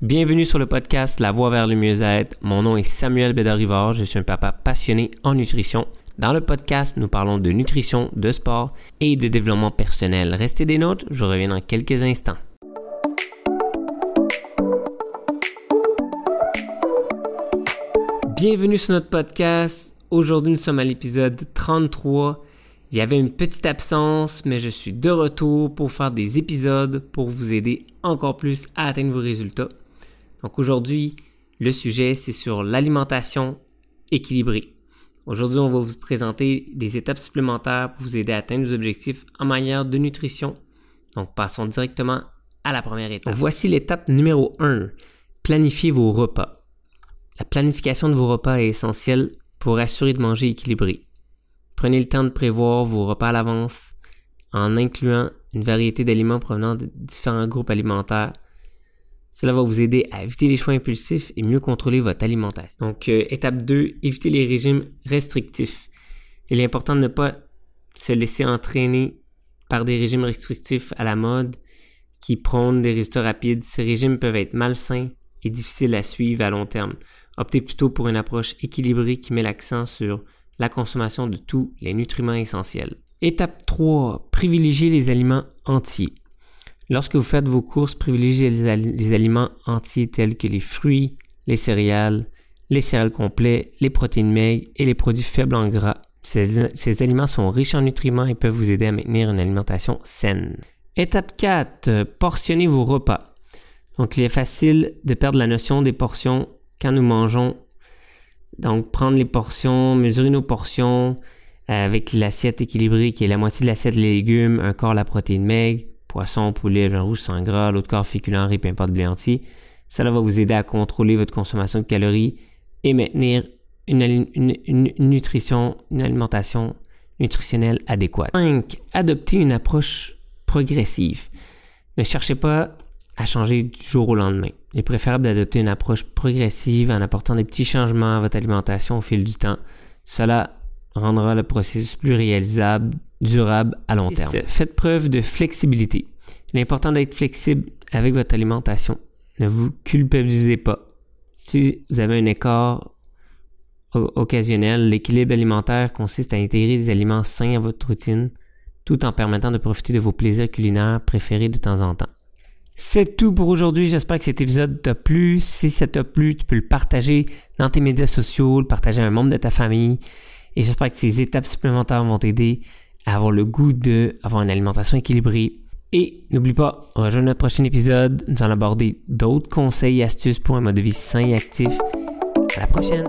Bienvenue sur le podcast La Voie vers le mieux-être. Mon nom est Samuel Bédard-Rivard. Je suis un papa passionné en nutrition. Dans le podcast, nous parlons de nutrition, de sport et de développement personnel. Restez des notes, je reviens dans quelques instants. Bienvenue sur notre podcast. Aujourd'hui, nous sommes à l'épisode 33. Il y avait une petite absence, mais je suis de retour pour faire des épisodes pour vous aider encore plus à atteindre vos résultats. Donc aujourd'hui, le sujet, c'est sur l'alimentation équilibrée. Aujourd'hui, on va vous présenter des étapes supplémentaires pour vous aider à atteindre vos objectifs en matière de nutrition. Donc passons directement à la première étape. Voici l'étape numéro 1. Planifiez vos repas. La planification de vos repas est essentielle pour assurer de manger équilibré. Prenez le temps de prévoir vos repas à l'avance en incluant une variété d'aliments provenant de différents groupes alimentaires. Cela va vous aider à éviter les choix impulsifs et mieux contrôler votre alimentation. Donc, euh, étape 2, éviter les régimes restrictifs. Il est important de ne pas se laisser entraîner par des régimes restrictifs à la mode qui prônent des résultats rapides. Ces régimes peuvent être malsains et difficiles à suivre à long terme. Optez plutôt pour une approche équilibrée qui met l'accent sur la consommation de tous les nutriments essentiels. Étape 3. Privilégiez les aliments entiers. Lorsque vous faites vos courses, privilégiez les, aliments entiers tels que les fruits, les céréales, les céréales complets, les protéines maigres et les produits faibles en gras. Ces, aliments sont riches en nutriments et peuvent vous aider à maintenir une alimentation saine. Étape 4. Portionnez vos repas. Donc, il est facile de perdre la notion des portions quand nous mangeons donc, prendre les portions, mesurer nos portions euh, avec l'assiette équilibrée qui est la moitié de l'assiette légumes, un quart la protéine maigre, poisson, poulet, viande rouge sans gras, l'autre quart féculent, riz, pain, pâte, blé entier. Cela va vous aider à contrôler votre consommation de calories et maintenir une, une alimentation nutritionnelle adéquate. 5. Adopter une approche progressive. Ne cherchez pas à changer du jour au lendemain. Il est préférable d'adopter une approche progressive en apportant des petits changements à votre alimentation au fil du temps. Cela rendra le processus plus réalisable, durable à long terme. Faites preuve de flexibilité. Il est important d'être flexible avec votre alimentation. Ne vous culpabilisez pas. Si vous avez un écart occasionnel, l'équilibre alimentaire consiste à intégrer des aliments sains à votre routine tout en permettant de profiter de vos plaisirs culinaires préférés de temps en temps. C'est tout pour aujourd'hui. J'espère que cet épisode t'a plu. Si ça t'a plu, tu peux le partager dans tes médias sociaux, le partager à un membre de ta famille. Et j'espère que ces étapes supplémentaires vont t'aider à avoir le goût de avoir une alimentation équilibrée. Et n'oublie pas, rejoins notre prochain épisode. Nous allons aborder d'autres conseils et astuces pour un mode de vie sain et actif. À la prochaine!